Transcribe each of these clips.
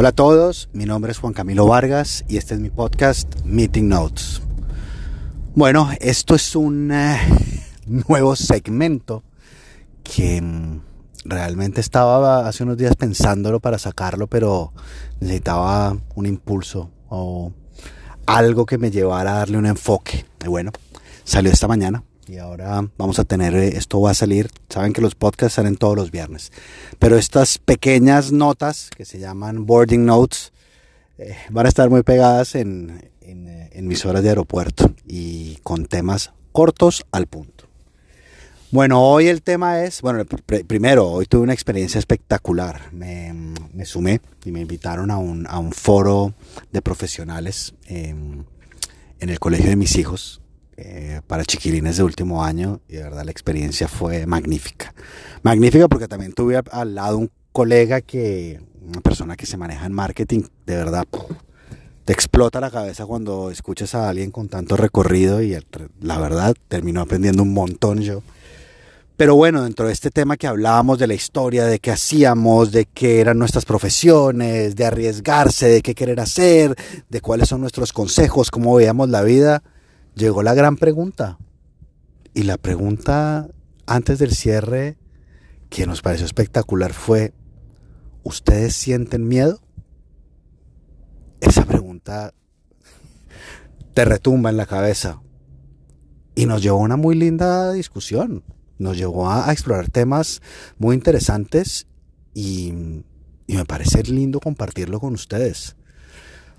Hola a todos, mi nombre es Juan Camilo Vargas y este es mi podcast Meeting Notes. Bueno, esto es un eh, nuevo segmento que mm, realmente estaba hace unos días pensándolo para sacarlo, pero necesitaba un impulso o algo que me llevara a darle un enfoque. Y bueno, salió esta mañana y ahora vamos a tener, eh, esto va a salir, saben que los podcasts salen todos los viernes, pero estas pequeñas notas que se llaman boarding notes eh, van a estar muy pegadas en, eh, en, mis horas de aeropuerto y con temas cortos al punto. Bueno, hoy el tema es, bueno, primero, hoy tuve una experiencia espectacular. Me, me sumé y me invitaron a un, a un foro de profesionales en el colegio de mis hijos, eh, para chiquilines de último año y de verdad la experiencia fue magnífica. Magnífica porque también tuve al lado un colega que, una persona que se maneja en marketing, de verdad te explota la cabeza cuando escuchas a alguien con tanto recorrido y la verdad terminó aprendiendo un montón yo. Pero bueno, dentro de este tema que hablábamos de la historia, de qué hacíamos, de qué eran nuestras profesiones, de arriesgarse, de qué querer hacer, de cuáles son nuestros consejos, cómo veíamos la vida, llegó la gran pregunta. Y la pregunta antes del cierre, que nos pareció espectacular, fue, ¿ustedes sienten miedo? Esa pregunta te retumba en la cabeza. Y nos llevó a una muy linda discusión. Nos llevó a, explorar temas muy interesantes y, me parece lindo compartirlo con ustedes.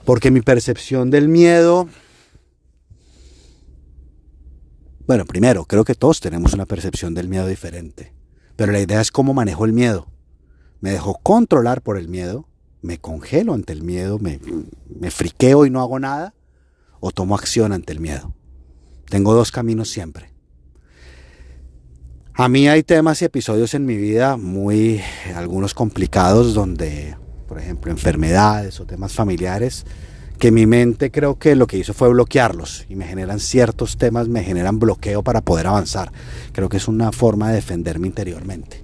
Porque mi percepción del miedo bueno, primero, creo que todos tenemos una percepción del miedo diferente, pero la idea es cómo manejo el miedo. Me dejo controlar por el miedo, me congelo ante el miedo, me, me friqueo y no hago nada, o tomo acción ante el miedo. Tengo dos caminos siempre. A mí hay temas y episodios en mi vida muy, algunos complicados, donde, por ejemplo, enfermedades o temas familiares, que mi mente creo que lo que hizo fue bloquearlos y me generan ciertos temas, me generan bloqueo para poder avanzar. Creo que es una forma de defenderme interiormente.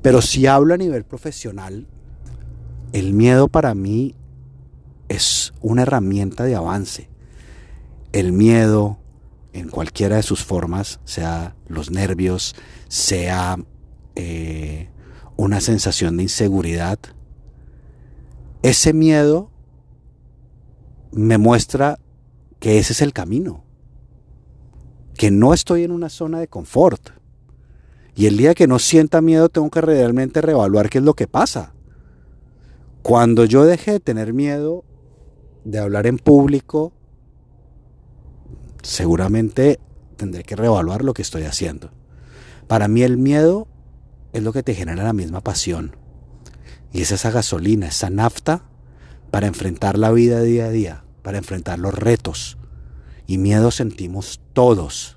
Pero si hablo a nivel profesional, el miedo para mí es una herramienta de avance. El miedo en cualquiera de sus formas, sea los nervios, sea eh, una sensación de inseguridad, ese miedo me muestra que ese es el camino, que no estoy en una zona de confort. Y el día que no sienta miedo tengo que realmente reevaluar qué es lo que pasa. Cuando yo deje de tener miedo de hablar en público, seguramente tendré que reevaluar lo que estoy haciendo. Para mí el miedo es lo que te genera la misma pasión. Y es esa gasolina, esa nafta para enfrentar la vida día a día para enfrentar los retos. Y miedo sentimos todos.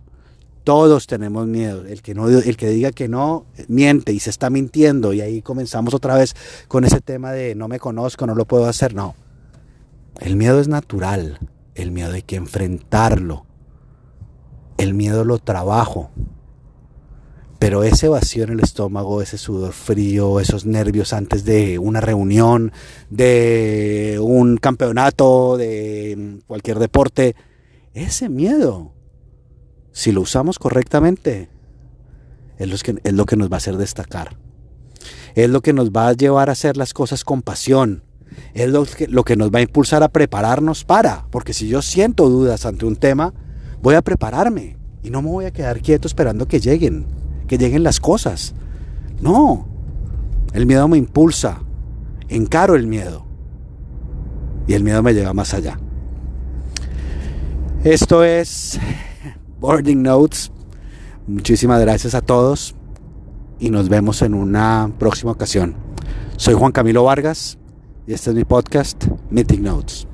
Todos tenemos miedo. El que, no, el que diga que no, miente y se está mintiendo. Y ahí comenzamos otra vez con ese tema de no me conozco, no lo puedo hacer. No. El miedo es natural. El miedo hay que enfrentarlo. El miedo lo trabajo. Pero ese vacío en el estómago, ese sudor frío, esos nervios antes de una reunión, de un campeonato, de cualquier deporte, ese miedo, si lo usamos correctamente, es lo que, es lo que nos va a hacer destacar. Es lo que nos va a llevar a hacer las cosas con pasión. Es lo que, lo que nos va a impulsar a prepararnos para. Porque si yo siento dudas ante un tema, voy a prepararme y no me voy a quedar quieto esperando que lleguen que lleguen las cosas. No, el miedo me impulsa, encaro el miedo y el miedo me lleva más allá. Esto es Boarding Notes. Muchísimas gracias a todos y nos vemos en una próxima ocasión. Soy Juan Camilo Vargas y este es mi podcast Meeting Notes.